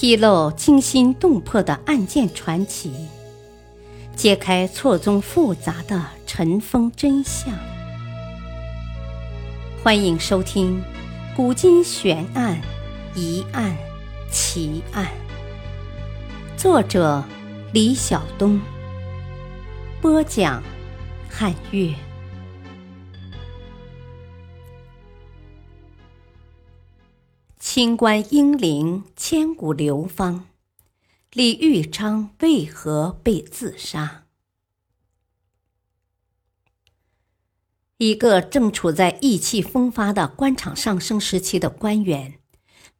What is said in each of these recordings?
披露惊心动魄的案件传奇，揭开错综复杂的尘封真相。欢迎收听《古今悬案、疑案、奇案》，作者李晓东，播讲汉月。清官英灵千古流芳，李玉昌为何被自杀？一个正处在意气风发的官场上升时期的官员，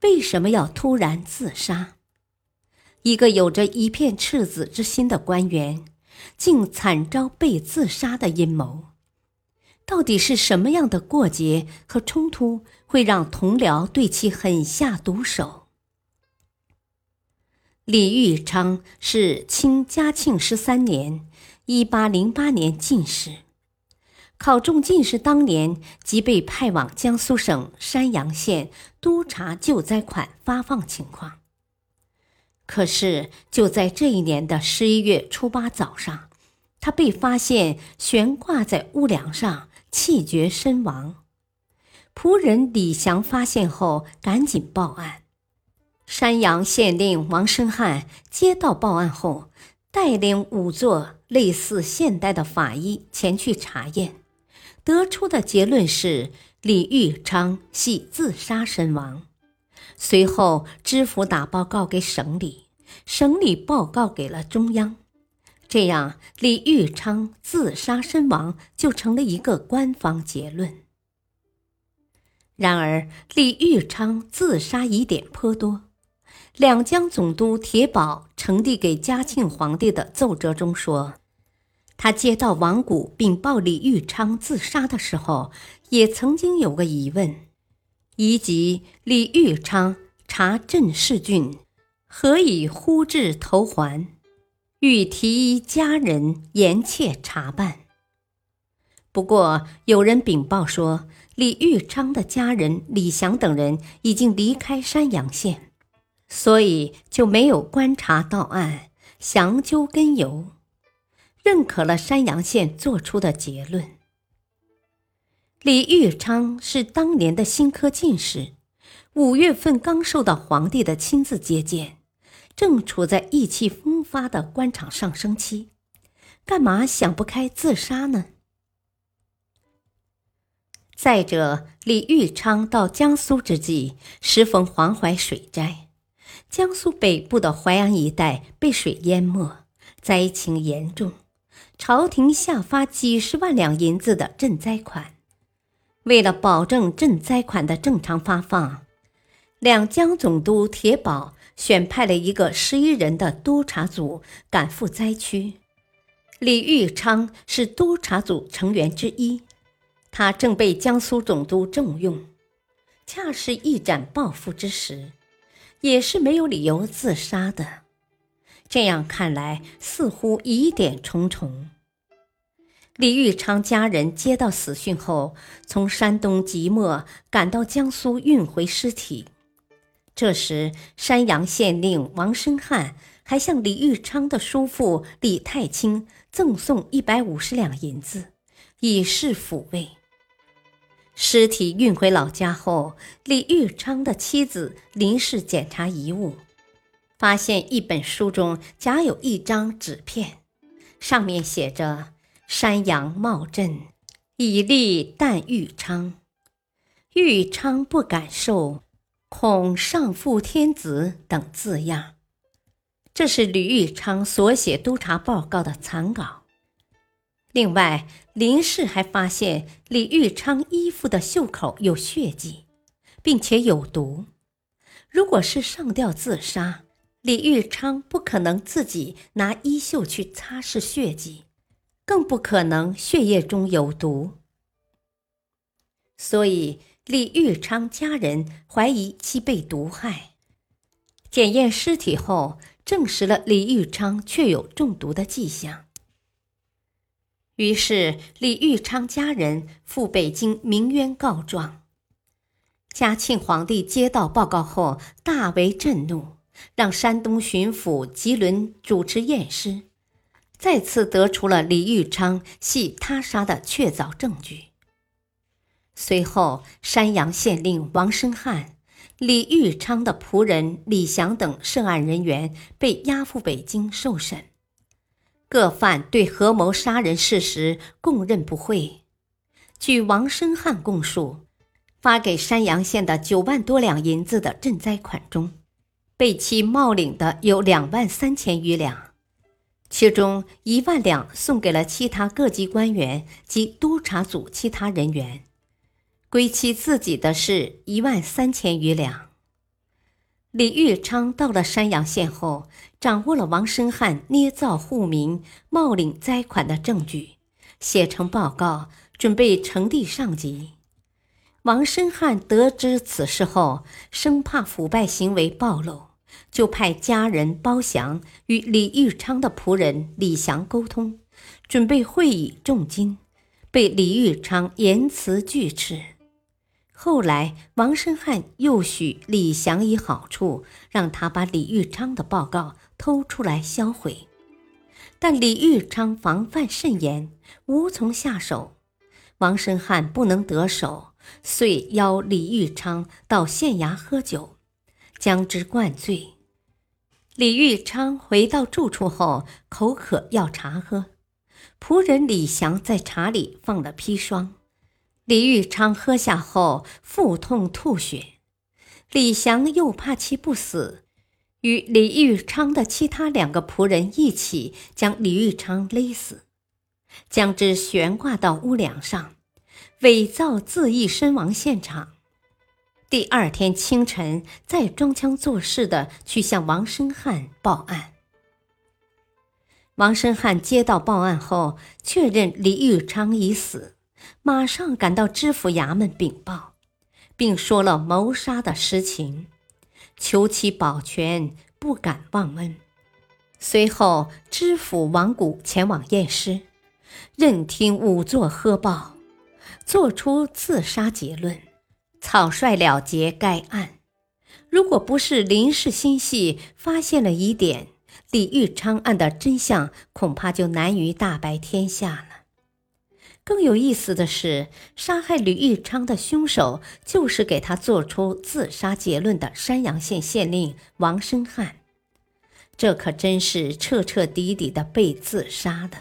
为什么要突然自杀？一个有着一片赤子之心的官员，竟惨遭被自杀的阴谋。到底是什么样的过节和冲突会让同僚对其狠下毒手？李玉昌是清嘉庆十三年（一八零八年）进士，考中进士当年即被派往江苏省山阳县督察救灾款发放情况。可是就在这一年的十一月初八早上，他被发现悬挂在屋梁上。气绝身亡，仆人李祥发现后赶紧报案。山阳县令王生汉接到报案后，带领五座类似现代的法医前去查验，得出的结论是李玉昌系自杀身亡。随后知府打报告给省里，省里报告给了中央。这样，李玉昌自杀身亡就成了一个官方结论。然而，李玉昌自杀疑点颇多。两江总督铁保呈递给嘉庆皇帝的奏折中说，他接到王谷禀报李玉昌自杀的时候，也曾经有个疑问：以及李玉昌查镇事郡，何以忽至投还？欲提家人严切查办。不过有人禀报说，李玉昌的家人李祥等人已经离开山阳县，所以就没有观察到案，详究根由，认可了山阳县做出的结论。李玉昌是当年的新科进士，五月份刚受到皇帝的亲自接见。正处在意气风发的官场上升期，干嘛想不开自杀呢？再者，李玉昌到江苏之际，时逢黄淮水灾，江苏北部的淮安一带被水淹没，灾情严重，朝廷下发几十万两银子的赈灾款。为了保证赈灾款的正常发放，两江总督铁保。选派了一个十一人的督察组赶赴灾区，李玉昌是督察组成员之一，他正被江苏总督重用，恰是一展抱负之时，也是没有理由自杀的。这样看来，似乎疑点重重。李玉昌家人接到死讯后，从山东即墨赶到江苏运回尸体。这时，山阳县令王生汉还向李玉昌的叔父李太清赠送一百五十两银子，以示抚慰。尸体运回老家后，李玉昌的妻子林氏检查遗物，发现一本书中夹有一张纸片，上面写着“山阳茂镇，以立旦玉昌”，玉昌不敢受。恐上负天子等字样，这是吕玉昌所写督察报告的残稿。另外，林氏还发现李玉昌衣服的袖口有血迹，并且有毒。如果是上吊自杀，李玉昌不可能自己拿衣袖去擦拭血迹，更不可能血液中有毒。所以。李玉昌家人怀疑其被毒害，检验尸体后证实了李玉昌确有中毒的迹象。于是，李玉昌家人赴北京鸣冤告状。嘉庆皇帝接到报告后大为震怒，让山东巡抚吉伦主持验尸，再次得出了李玉昌系他杀的确凿证据。随后，山阳县令王生汉、李玉昌的仆人李祥等涉案人员被押赴北京受审，各犯对合谋杀人事实供认不讳。据王生汉供述，发给山阳县的九万多两银子的赈灾款中，被其冒领的有两万三千余两，其中一万两送给了其他各级官员及督察组其他人员。归其自己的是一万三千余两。李玉昌到了山阳县后，掌握了王生汉捏造户名、冒领灾款的证据，写成报告，准备呈递上级。王生汉得知此事后，生怕腐败行为暴露，就派家人包祥与李玉昌的仆人李祥沟通，准备会以重金，被李玉昌严词拒斥。后来，王生汉又许李祥以好处，让他把李玉昌的报告偷出来销毁，但李玉昌防范甚严，无从下手。王生汉不能得手，遂邀李玉昌到县衙喝酒，将之灌醉。李玉昌回到住处后，口渴要茶喝，仆人李祥在茶里放了砒霜。李玉昌喝下后腹痛吐血，李祥又怕其不死，与李玉昌的其他两个仆人一起将李玉昌勒死，将之悬挂到屋梁上，伪造自缢身亡现场。第二天清晨，再装腔作势的去向王生汉报案。王生汉接到报案后，确认李玉昌已死。马上赶到知府衙门禀报，并说了谋杀的实情，求其保全，不敢忘恩。随后，知府王谷前往验尸，任听仵作喝报，作出自杀结论，草率了结该案。如果不是林氏心细，发现了疑点，李玉昌案的真相恐怕就难于大白天下了。更有意思的是，杀害吕玉昌的凶手就是给他做出自杀结论的山阳县县令王生汉，这可真是彻彻底底的被自杀的。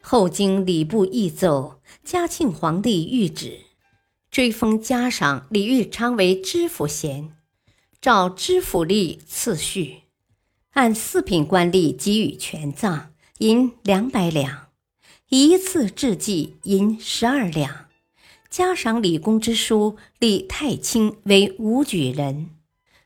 后经礼部议奏，嘉庆皇帝谕旨，追封加赏李玉昌为知府衔，照知府例次序，按四品官吏给予全葬，银两百两。一次制祭银十二两，加赏李公之书立太清为武举人，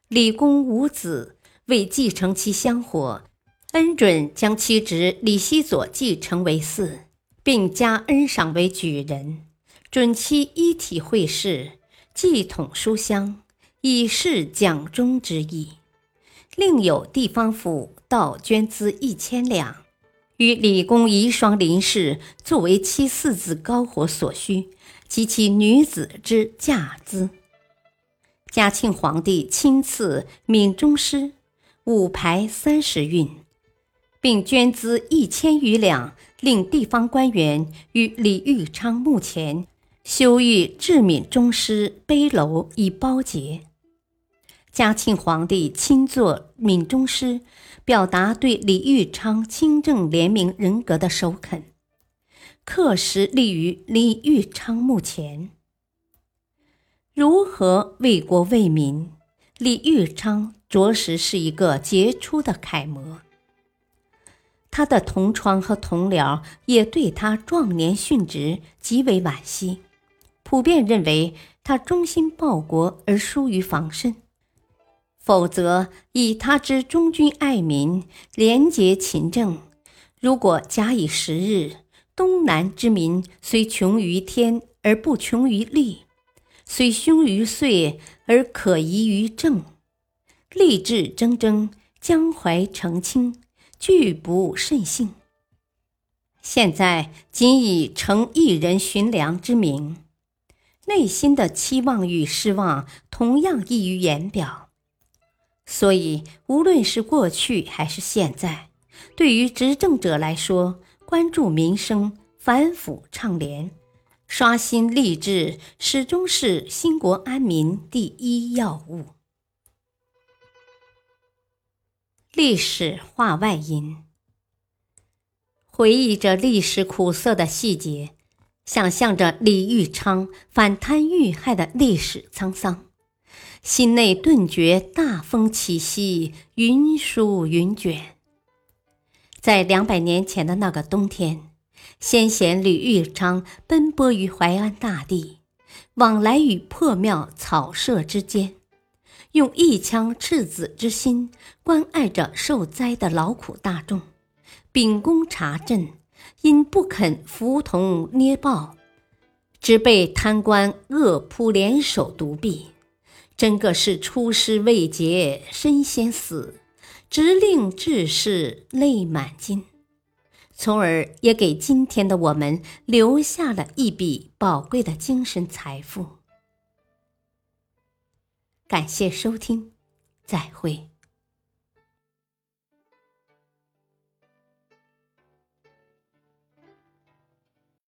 李公无子，为继承其香火，恩准将其侄李希佐继承为嗣，并加恩赏为举人，准其一体会试，祭统书香，以示奖忠之意。另有地方府道捐资一千两。与李公遗孀林氏作为其四子高火所需及其女子之嫁资。嘉庆皇帝亲赐闽中师五牌三十运，并捐资一千余两，令地方官员于李玉昌墓前修育至闽中师碑楼以包结。嘉庆皇帝亲作闽中师。表达对李玉昌清正廉明人格的首肯，刻石立于李玉昌墓前。如何为国为民？李玉昌着实是一个杰出的楷模。他的同窗和同僚也对他壮年殉职极为惋惜，普遍认为他忠心报国而疏于防身。否则，以他之忠君爱民、廉洁勤政，如果假以时日，东南之民虽穷于天而不穷于利，虽凶于岁而可疑于政，立志铮铮，江淮澄清，拒不甚幸。现在仅以承一人寻良之名，内心的期望与失望同样溢于言表。所以，无论是过去还是现在，对于执政者来说，关注民生、反腐倡廉、刷新吏治，始终是兴国安民第一要务。历史话外音：回忆着历史苦涩的细节，想象着李玉昌反贪遇害的历史沧桑。心内顿觉大风起兮，云舒云卷。在两百年前的那个冬天，先贤李玉昌奔波于淮安大地，往来于破庙草舍之间，用一腔赤子之心关爱着受灾的劳苦大众，秉公查赈，因不肯服同捏报，只被贪官恶仆联手毒毙。真个是出师未捷身先死，直令志士泪满襟，从而也给今天的我们留下了一笔宝贵的精神财富。感谢收听，再会。